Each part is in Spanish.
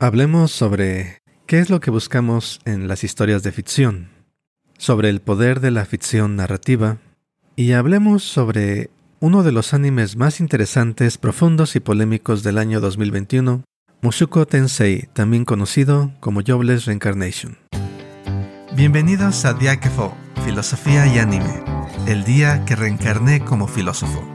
Hablemos sobre qué es lo que buscamos en las historias de ficción, sobre el poder de la ficción narrativa, y hablemos sobre uno de los animes más interesantes, profundos y polémicos del año 2021, Mushuko Tensei, también conocido como Jobless Reincarnation. Bienvenidos a Diakefo, Filosofía y Anime, el día que reencarné como filósofo.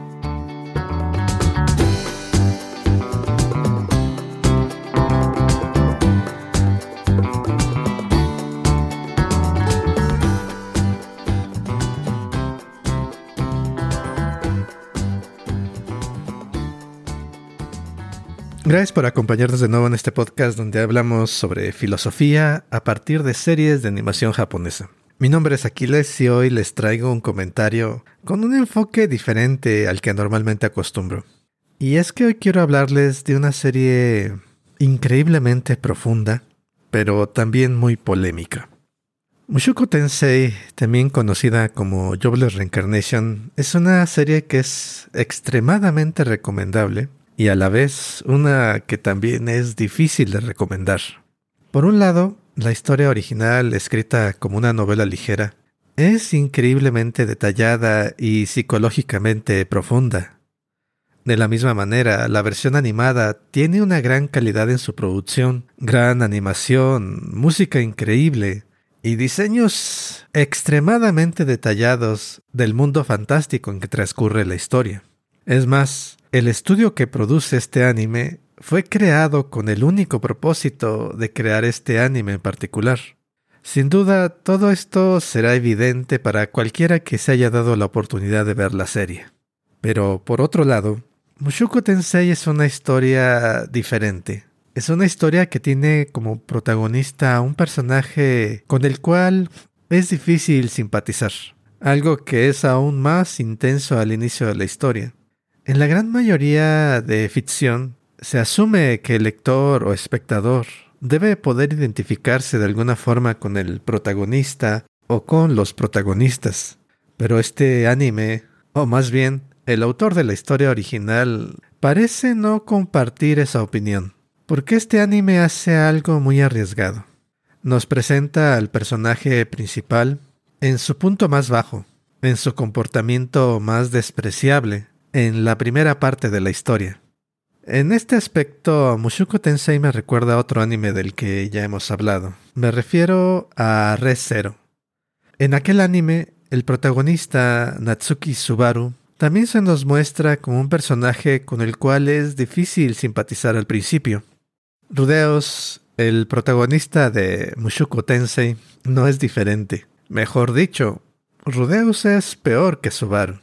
Gracias por acompañarnos de nuevo en este podcast donde hablamos sobre filosofía a partir de series de animación japonesa. Mi nombre es Aquiles y hoy les traigo un comentario con un enfoque diferente al que normalmente acostumbro. Y es que hoy quiero hablarles de una serie increíblemente profunda, pero también muy polémica. Mushoku Tensei, también conocida como Jobless Reincarnation, es una serie que es extremadamente recomendable y a la vez una que también es difícil de recomendar. Por un lado, la historia original, escrita como una novela ligera, es increíblemente detallada y psicológicamente profunda. De la misma manera, la versión animada tiene una gran calidad en su producción, gran animación, música increíble y diseños extremadamente detallados del mundo fantástico en que transcurre la historia. Es más, el estudio que produce este anime fue creado con el único propósito de crear este anime en particular. Sin duda, todo esto será evidente para cualquiera que se haya dado la oportunidad de ver la serie. Pero, por otro lado, Mushoku Tensei es una historia diferente. Es una historia que tiene como protagonista a un personaje con el cual es difícil simpatizar, algo que es aún más intenso al inicio de la historia. En la gran mayoría de ficción, se asume que el lector o espectador debe poder identificarse de alguna forma con el protagonista o con los protagonistas. Pero este anime, o más bien el autor de la historia original, parece no compartir esa opinión, porque este anime hace algo muy arriesgado. Nos presenta al personaje principal en su punto más bajo, en su comportamiento más despreciable, en la primera parte de la historia. En este aspecto, Mushoku Tensei me recuerda a otro anime del que ya hemos hablado. Me refiero a Red Zero. En aquel anime, el protagonista, Natsuki Subaru, también se nos muestra como un personaje con el cual es difícil simpatizar al principio. Rudeos, el protagonista de Mushoku Tensei, no es diferente. Mejor dicho, Rudeus es peor que Subaru.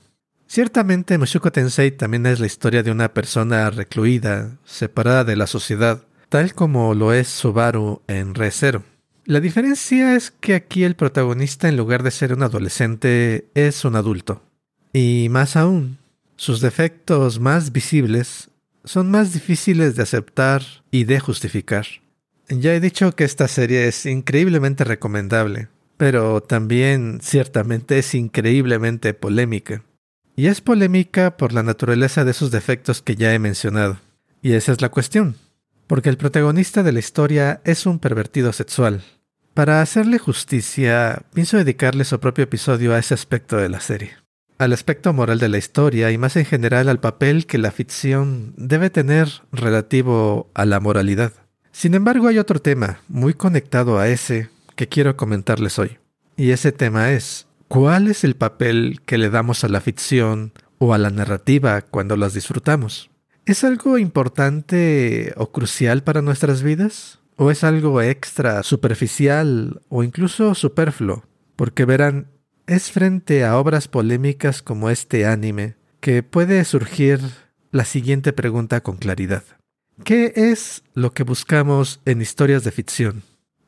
Ciertamente Mushoku Tensei también es la historia de una persona recluida, separada de la sociedad, tal como lo es Subaru en Re Zero. La diferencia es que aquí el protagonista en lugar de ser un adolescente es un adulto. Y más aún, sus defectos más visibles son más difíciles de aceptar y de justificar. Ya he dicho que esta serie es increíblemente recomendable, pero también ciertamente es increíblemente polémica. Y es polémica por la naturaleza de esos defectos que ya he mencionado. Y esa es la cuestión. Porque el protagonista de la historia es un pervertido sexual. Para hacerle justicia, pienso dedicarle su propio episodio a ese aspecto de la serie. Al aspecto moral de la historia y más en general al papel que la ficción debe tener relativo a la moralidad. Sin embargo, hay otro tema, muy conectado a ese, que quiero comentarles hoy. Y ese tema es ¿Cuál es el papel que le damos a la ficción o a la narrativa cuando las disfrutamos? ¿Es algo importante o crucial para nuestras vidas? ¿O es algo extra, superficial o incluso superfluo? Porque verán, es frente a obras polémicas como este anime que puede surgir la siguiente pregunta con claridad. ¿Qué es lo que buscamos en historias de ficción?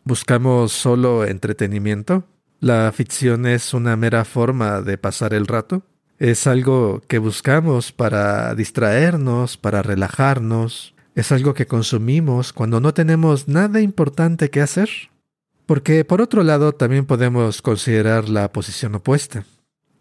¿Buscamos solo entretenimiento? La ficción es una mera forma de pasar el rato. Es algo que buscamos para distraernos, para relajarnos. Es algo que consumimos cuando no tenemos nada importante que hacer. Porque por otro lado también podemos considerar la posición opuesta.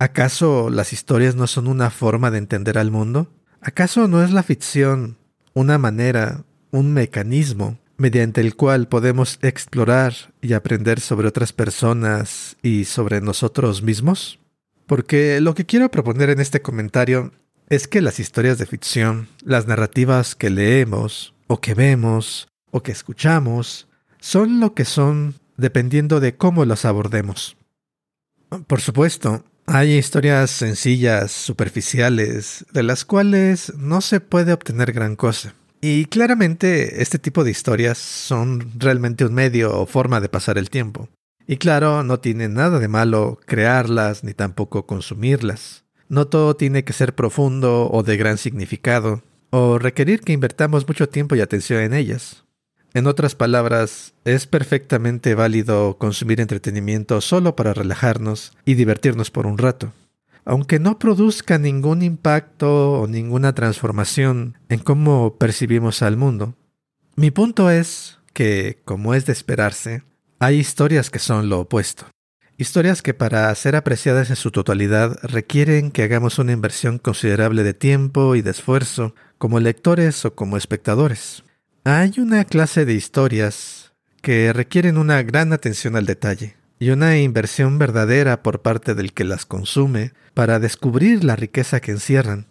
¿Acaso las historias no son una forma de entender al mundo? ¿Acaso no es la ficción una manera, un mecanismo mediante el cual podemos explorar y aprender sobre otras personas y sobre nosotros mismos? Porque lo que quiero proponer en este comentario es que las historias de ficción, las narrativas que leemos, o que vemos, o que escuchamos, son lo que son dependiendo de cómo las abordemos. Por supuesto, hay historias sencillas, superficiales, de las cuales no se puede obtener gran cosa. Y claramente este tipo de historias son realmente un medio o forma de pasar el tiempo. Y claro, no tiene nada de malo crearlas ni tampoco consumirlas. No todo tiene que ser profundo o de gran significado, o requerir que invertamos mucho tiempo y atención en ellas. En otras palabras, es perfectamente válido consumir entretenimiento solo para relajarnos y divertirnos por un rato aunque no produzca ningún impacto o ninguna transformación en cómo percibimos al mundo. Mi punto es que, como es de esperarse, hay historias que son lo opuesto. Historias que para ser apreciadas en su totalidad requieren que hagamos una inversión considerable de tiempo y de esfuerzo como lectores o como espectadores. Hay una clase de historias que requieren una gran atención al detalle, y una inversión verdadera por parte del que las consume para descubrir la riqueza que encierran.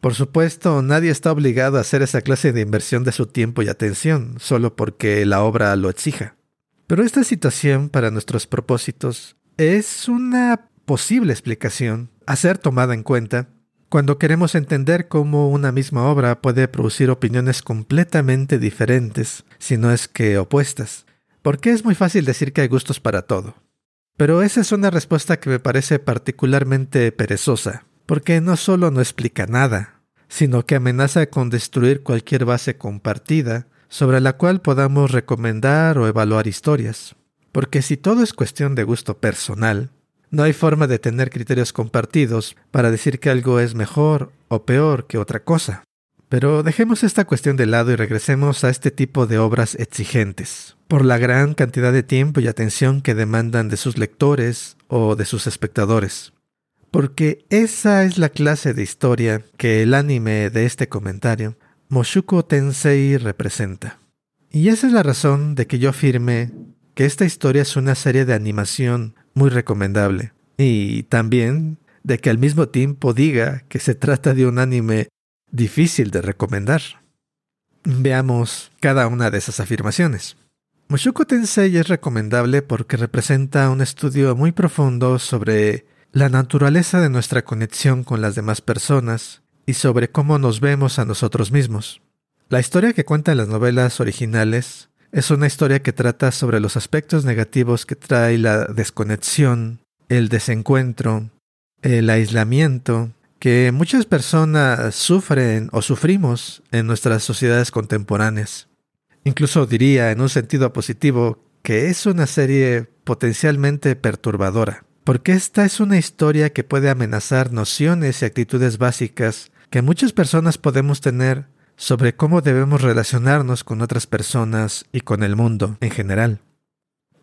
Por supuesto, nadie está obligado a hacer esa clase de inversión de su tiempo y atención solo porque la obra lo exija. Pero esta situación para nuestros propósitos es una posible explicación a ser tomada en cuenta cuando queremos entender cómo una misma obra puede producir opiniones completamente diferentes, si no es que opuestas. Porque es muy fácil decir que hay gustos para todo. Pero esa es una respuesta que me parece particularmente perezosa, porque no solo no explica nada, sino que amenaza con destruir cualquier base compartida sobre la cual podamos recomendar o evaluar historias. Porque si todo es cuestión de gusto personal, no hay forma de tener criterios compartidos para decir que algo es mejor o peor que otra cosa. Pero dejemos esta cuestión de lado y regresemos a este tipo de obras exigentes, por la gran cantidad de tiempo y atención que demandan de sus lectores o de sus espectadores. Porque esa es la clase de historia que el anime de este comentario, Moshuko Tensei, representa. Y esa es la razón de que yo afirme que esta historia es una serie de animación muy recomendable. Y también de que al mismo tiempo diga que se trata de un anime difícil de recomendar. Veamos cada una de esas afirmaciones. Mushoku Tensei es recomendable porque representa un estudio muy profundo sobre la naturaleza de nuestra conexión con las demás personas y sobre cómo nos vemos a nosotros mismos. La historia que cuentan las novelas originales es una historia que trata sobre los aspectos negativos que trae la desconexión, el desencuentro, el aislamiento que muchas personas sufren o sufrimos en nuestras sociedades contemporáneas. Incluso diría en un sentido positivo que es una serie potencialmente perturbadora, porque esta es una historia que puede amenazar nociones y actitudes básicas que muchas personas podemos tener sobre cómo debemos relacionarnos con otras personas y con el mundo en general.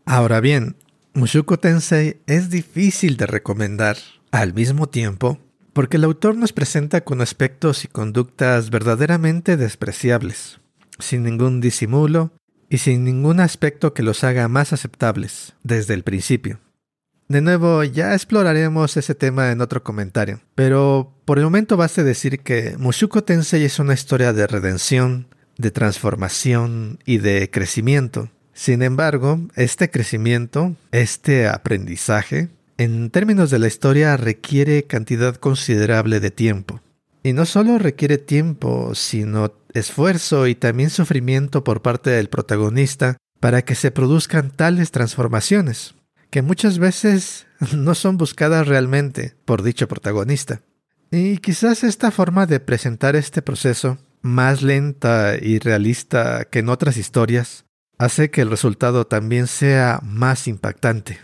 Ahora bien, Mushuko Tensei es difícil de recomendar. Al mismo tiempo, porque el autor nos presenta con aspectos y conductas verdaderamente despreciables, sin ningún disimulo y sin ningún aspecto que los haga más aceptables desde el principio. De nuevo, ya exploraremos ese tema en otro comentario, pero por el momento baste decir que Mushuko Tensei es una historia de redención, de transformación y de crecimiento. Sin embargo, este crecimiento, este aprendizaje, en términos de la historia requiere cantidad considerable de tiempo. Y no solo requiere tiempo, sino esfuerzo y también sufrimiento por parte del protagonista para que se produzcan tales transformaciones, que muchas veces no son buscadas realmente por dicho protagonista. Y quizás esta forma de presentar este proceso, más lenta y realista que en otras historias, hace que el resultado también sea más impactante.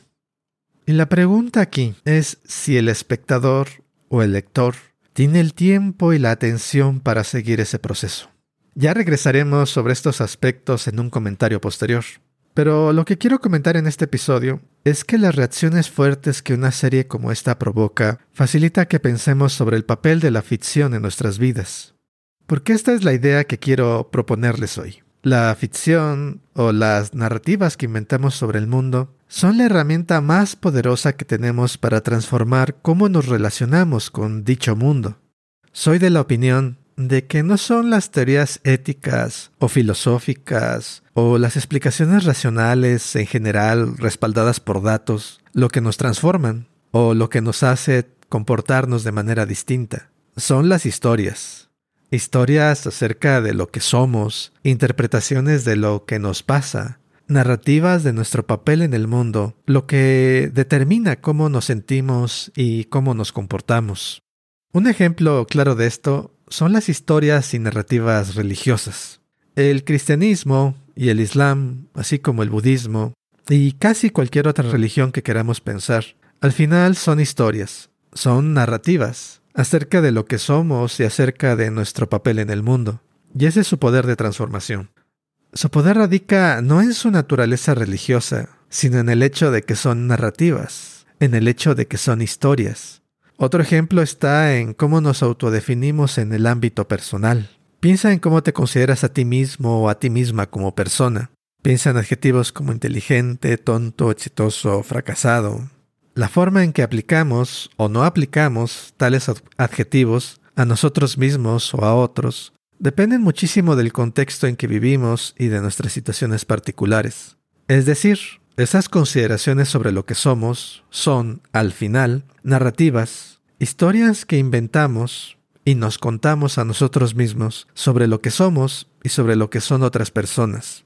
Y la pregunta aquí es si el espectador o el lector tiene el tiempo y la atención para seguir ese proceso. Ya regresaremos sobre estos aspectos en un comentario posterior. Pero lo que quiero comentar en este episodio es que las reacciones fuertes que una serie como esta provoca facilita que pensemos sobre el papel de la ficción en nuestras vidas. Porque esta es la idea que quiero proponerles hoy. La ficción o las narrativas que inventamos sobre el mundo son la herramienta más poderosa que tenemos para transformar cómo nos relacionamos con dicho mundo. Soy de la opinión de que no son las teorías éticas o filosóficas o las explicaciones racionales en general respaldadas por datos lo que nos transforman o lo que nos hace comportarnos de manera distinta. Son las historias, historias acerca de lo que somos, interpretaciones de lo que nos pasa, narrativas de nuestro papel en el mundo, lo que determina cómo nos sentimos y cómo nos comportamos. Un ejemplo claro de esto son las historias y narrativas religiosas. El cristianismo y el islam, así como el budismo, y casi cualquier otra religión que queramos pensar, al final son historias, son narrativas, acerca de lo que somos y acerca de nuestro papel en el mundo. Y ese es su poder de transformación. Su poder radica no en su naturaleza religiosa, sino en el hecho de que son narrativas, en el hecho de que son historias. Otro ejemplo está en cómo nos autodefinimos en el ámbito personal. Piensa en cómo te consideras a ti mismo o a ti misma como persona. Piensa en adjetivos como inteligente, tonto, exitoso, fracasado, la forma en que aplicamos o no aplicamos tales adjetivos a nosotros mismos o a otros dependen muchísimo del contexto en que vivimos y de nuestras situaciones particulares. Es decir, esas consideraciones sobre lo que somos son, al final, narrativas, historias que inventamos y nos contamos a nosotros mismos sobre lo que somos y sobre lo que son otras personas.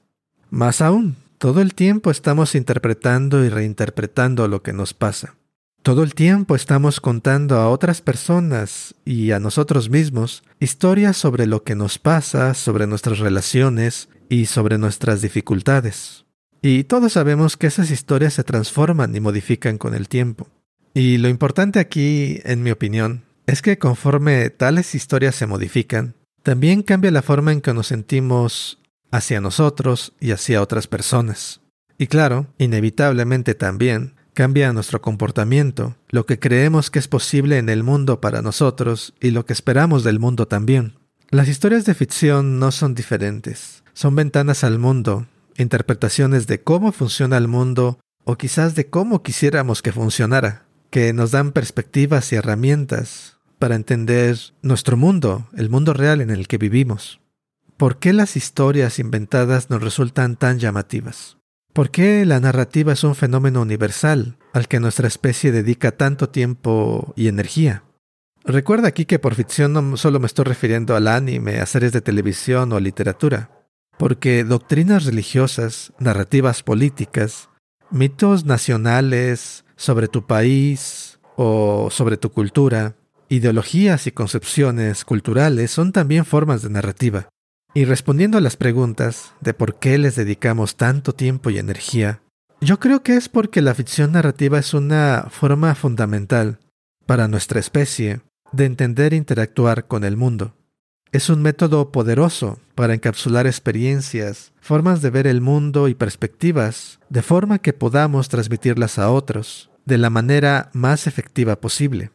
Más aún, todo el tiempo estamos interpretando y reinterpretando lo que nos pasa. Todo el tiempo estamos contando a otras personas y a nosotros mismos historias sobre lo que nos pasa, sobre nuestras relaciones y sobre nuestras dificultades. Y todos sabemos que esas historias se transforman y modifican con el tiempo. Y lo importante aquí, en mi opinión, es que conforme tales historias se modifican, también cambia la forma en que nos sentimos hacia nosotros y hacia otras personas. Y claro, inevitablemente también cambia nuestro comportamiento, lo que creemos que es posible en el mundo para nosotros y lo que esperamos del mundo también. Las historias de ficción no son diferentes, son ventanas al mundo, interpretaciones de cómo funciona el mundo o quizás de cómo quisiéramos que funcionara, que nos dan perspectivas y herramientas para entender nuestro mundo, el mundo real en el que vivimos. ¿Por qué las historias inventadas nos resultan tan llamativas? ¿Por qué la narrativa es un fenómeno universal al que nuestra especie dedica tanto tiempo y energía? Recuerda aquí que por ficción no solo me estoy refiriendo al anime, a series de televisión o literatura, porque doctrinas religiosas, narrativas políticas, mitos nacionales sobre tu país o sobre tu cultura, ideologías y concepciones culturales son también formas de narrativa. Y respondiendo a las preguntas de por qué les dedicamos tanto tiempo y energía, yo creo que es porque la ficción narrativa es una forma fundamental para nuestra especie de entender e interactuar con el mundo. Es un método poderoso para encapsular experiencias, formas de ver el mundo y perspectivas, de forma que podamos transmitirlas a otros de la manera más efectiva posible.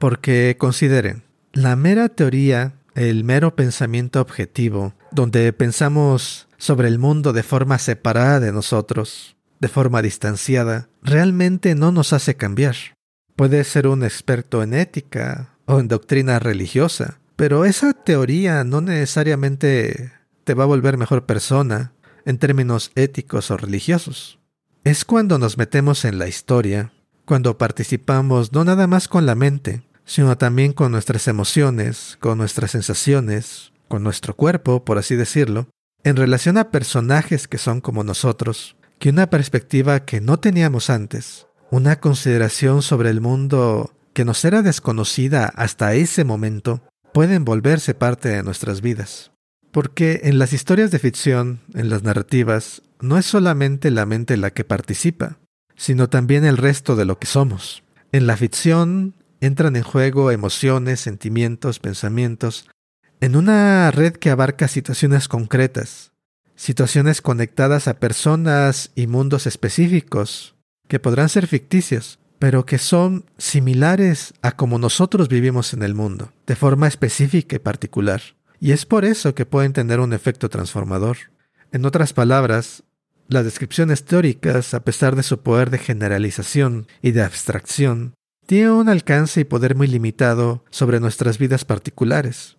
Porque consideren, la mera teoría el mero pensamiento objetivo, donde pensamos sobre el mundo de forma separada de nosotros, de forma distanciada, realmente no nos hace cambiar. Puedes ser un experto en ética o en doctrina religiosa, pero esa teoría no necesariamente te va a volver mejor persona en términos éticos o religiosos. Es cuando nos metemos en la historia, cuando participamos no nada más con la mente, sino también con nuestras emociones, con nuestras sensaciones, con nuestro cuerpo, por así decirlo, en relación a personajes que son como nosotros, que una perspectiva que no teníamos antes, una consideración sobre el mundo que nos era desconocida hasta ese momento, pueden volverse parte de nuestras vidas. Porque en las historias de ficción, en las narrativas, no es solamente la mente la que participa, sino también el resto de lo que somos. En la ficción, entran en juego emociones, sentimientos, pensamientos, en una red que abarca situaciones concretas, situaciones conectadas a personas y mundos específicos, que podrán ser ficticios, pero que son similares a como nosotros vivimos en el mundo, de forma específica y particular. Y es por eso que pueden tener un efecto transformador. En otras palabras, las descripciones teóricas, a pesar de su poder de generalización y de abstracción, tienen un alcance y poder muy limitado sobre nuestras vidas particulares,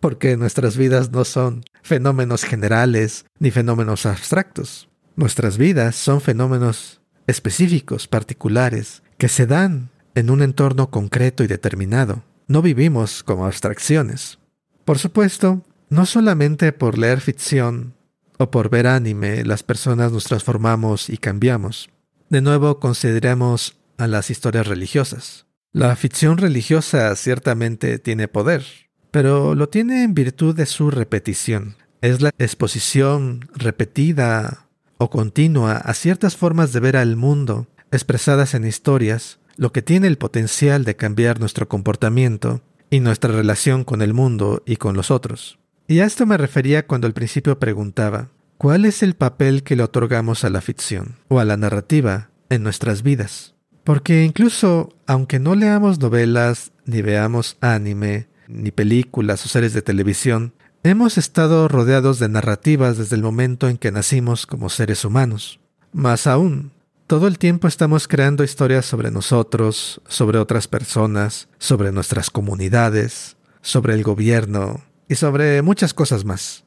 porque nuestras vidas no son fenómenos generales ni fenómenos abstractos. Nuestras vidas son fenómenos específicos, particulares, que se dan en un entorno concreto y determinado. No vivimos como abstracciones. Por supuesto, no solamente por leer ficción o por ver anime las personas nos transformamos y cambiamos. De nuevo consideremos a las historias religiosas. La ficción religiosa ciertamente tiene poder, pero lo tiene en virtud de su repetición. Es la exposición repetida o continua a ciertas formas de ver al mundo expresadas en historias, lo que tiene el potencial de cambiar nuestro comportamiento y nuestra relación con el mundo y con los otros. Y a esto me refería cuando al principio preguntaba, ¿cuál es el papel que le otorgamos a la ficción o a la narrativa en nuestras vidas? Porque incluso aunque no leamos novelas, ni veamos anime, ni películas o series de televisión, hemos estado rodeados de narrativas desde el momento en que nacimos como seres humanos. Más aún, todo el tiempo estamos creando historias sobre nosotros, sobre otras personas, sobre nuestras comunidades, sobre el gobierno y sobre muchas cosas más.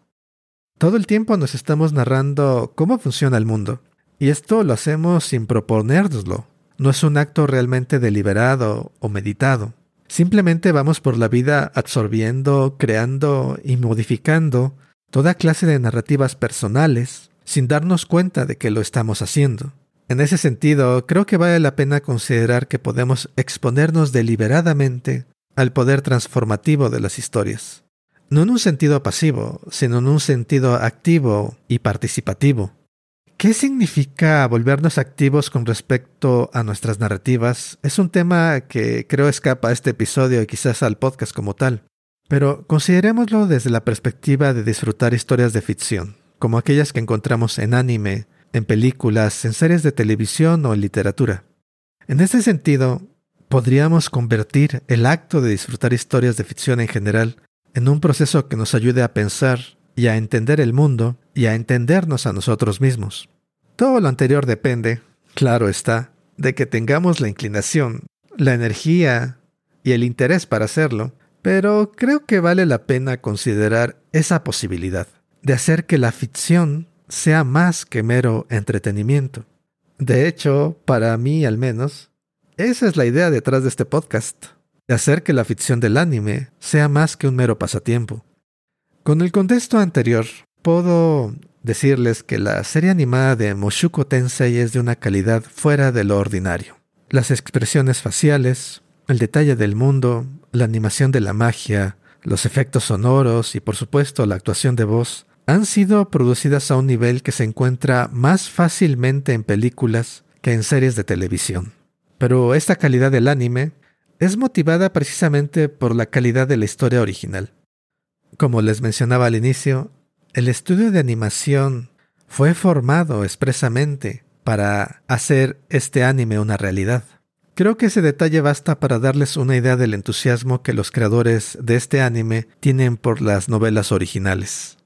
Todo el tiempo nos estamos narrando cómo funciona el mundo, y esto lo hacemos sin proponérnoslo. No es un acto realmente deliberado o meditado. Simplemente vamos por la vida absorbiendo, creando y modificando toda clase de narrativas personales sin darnos cuenta de que lo estamos haciendo. En ese sentido, creo que vale la pena considerar que podemos exponernos deliberadamente al poder transformativo de las historias. No en un sentido pasivo, sino en un sentido activo y participativo. ¿Qué significa volvernos activos con respecto a nuestras narrativas? Es un tema que creo escapa a este episodio y quizás al podcast como tal. Pero considerémoslo desde la perspectiva de disfrutar historias de ficción, como aquellas que encontramos en anime, en películas, en series de televisión o en literatura. En ese sentido, podríamos convertir el acto de disfrutar historias de ficción en general en un proceso que nos ayude a pensar y a entender el mundo y a entendernos a nosotros mismos. Todo lo anterior depende, claro está, de que tengamos la inclinación, la energía y el interés para hacerlo, pero creo que vale la pena considerar esa posibilidad de hacer que la ficción sea más que mero entretenimiento. De hecho, para mí al menos, esa es la idea detrás de este podcast, de hacer que la ficción del anime sea más que un mero pasatiempo. Con el contexto anterior, puedo decirles que la serie animada de Moshuko Tensei es de una calidad fuera de lo ordinario. Las expresiones faciales, el detalle del mundo, la animación de la magia, los efectos sonoros y por supuesto la actuación de voz han sido producidas a un nivel que se encuentra más fácilmente en películas que en series de televisión. Pero esta calidad del anime es motivada precisamente por la calidad de la historia original. Como les mencionaba al inicio, el estudio de animación fue formado expresamente para hacer este anime una realidad. Creo que ese detalle basta para darles una idea del entusiasmo que los creadores de este anime tienen por las novelas originales.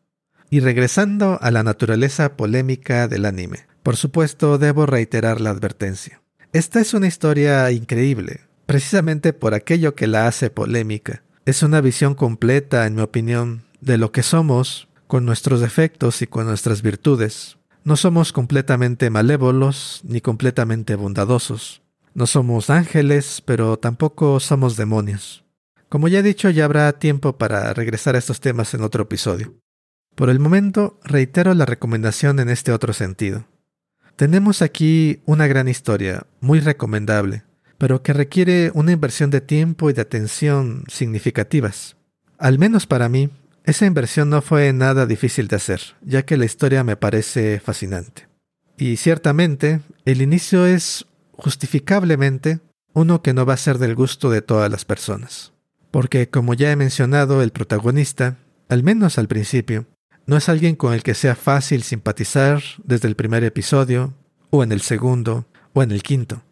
Y regresando a la naturaleza polémica del anime, por supuesto debo reiterar la advertencia. Esta es una historia increíble, precisamente por aquello que la hace polémica. Es una visión completa, en mi opinión, de lo que somos, con nuestros defectos y con nuestras virtudes. No somos completamente malévolos ni completamente bondadosos. No somos ángeles, pero tampoco somos demonios. Como ya he dicho, ya habrá tiempo para regresar a estos temas en otro episodio. Por el momento, reitero la recomendación en este otro sentido. Tenemos aquí una gran historia, muy recomendable, pero que requiere una inversión de tiempo y de atención significativas. Al menos para mí, esa inversión no fue nada difícil de hacer, ya que la historia me parece fascinante. Y ciertamente, el inicio es justificablemente uno que no va a ser del gusto de todas las personas. Porque, como ya he mencionado, el protagonista, al menos al principio, no es alguien con el que sea fácil simpatizar desde el primer episodio, o en el segundo, o en el quinto.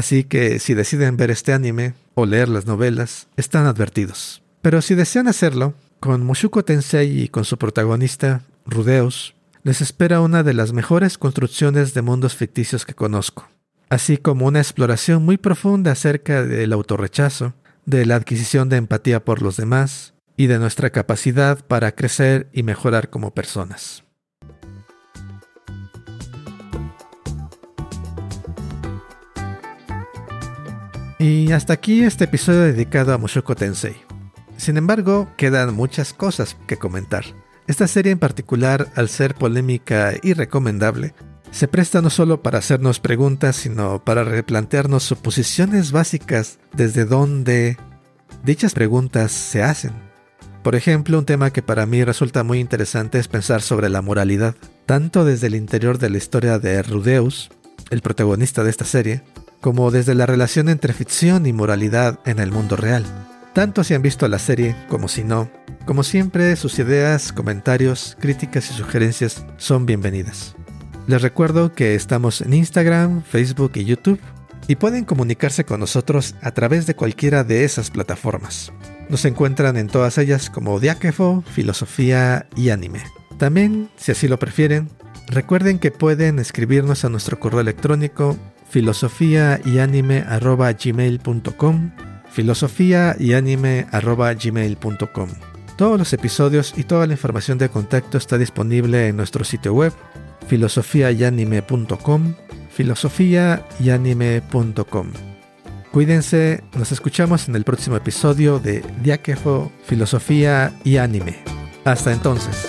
Así que si deciden ver este anime o leer las novelas, están advertidos. Pero si desean hacerlo, con Mushuko Tensei y con su protagonista, Rudeus, les espera una de las mejores construcciones de mundos ficticios que conozco, así como una exploración muy profunda acerca del autorrechazo, de la adquisición de empatía por los demás y de nuestra capacidad para crecer y mejorar como personas. Y hasta aquí este episodio dedicado a Mushoku Tensei. Sin embargo, quedan muchas cosas que comentar. Esta serie en particular, al ser polémica y recomendable, se presta no solo para hacernos preguntas, sino para replantearnos suposiciones básicas desde donde dichas preguntas se hacen. Por ejemplo, un tema que para mí resulta muy interesante es pensar sobre la moralidad, tanto desde el interior de la historia de Rudeus, el protagonista de esta serie, como desde la relación entre ficción y moralidad en el mundo real. Tanto si han visto la serie como si no, como siempre sus ideas, comentarios, críticas y sugerencias son bienvenidas. Les recuerdo que estamos en Instagram, Facebook y YouTube y pueden comunicarse con nosotros a través de cualquiera de esas plataformas. Nos encuentran en todas ellas como Diáquefo, Filosofía y Anime. También, si así lo prefieren, recuerden que pueden escribirnos a nuestro correo electrónico filosofía y anime gmail.com filosofía y anime gmail.com Todos los episodios y toda la información de contacto está disponible en nuestro sitio web filosofiayanime.com filosofiayanime.com Cuídense, nos escuchamos en el próximo episodio de Diáquefo, Filosofía y Anime. Hasta entonces.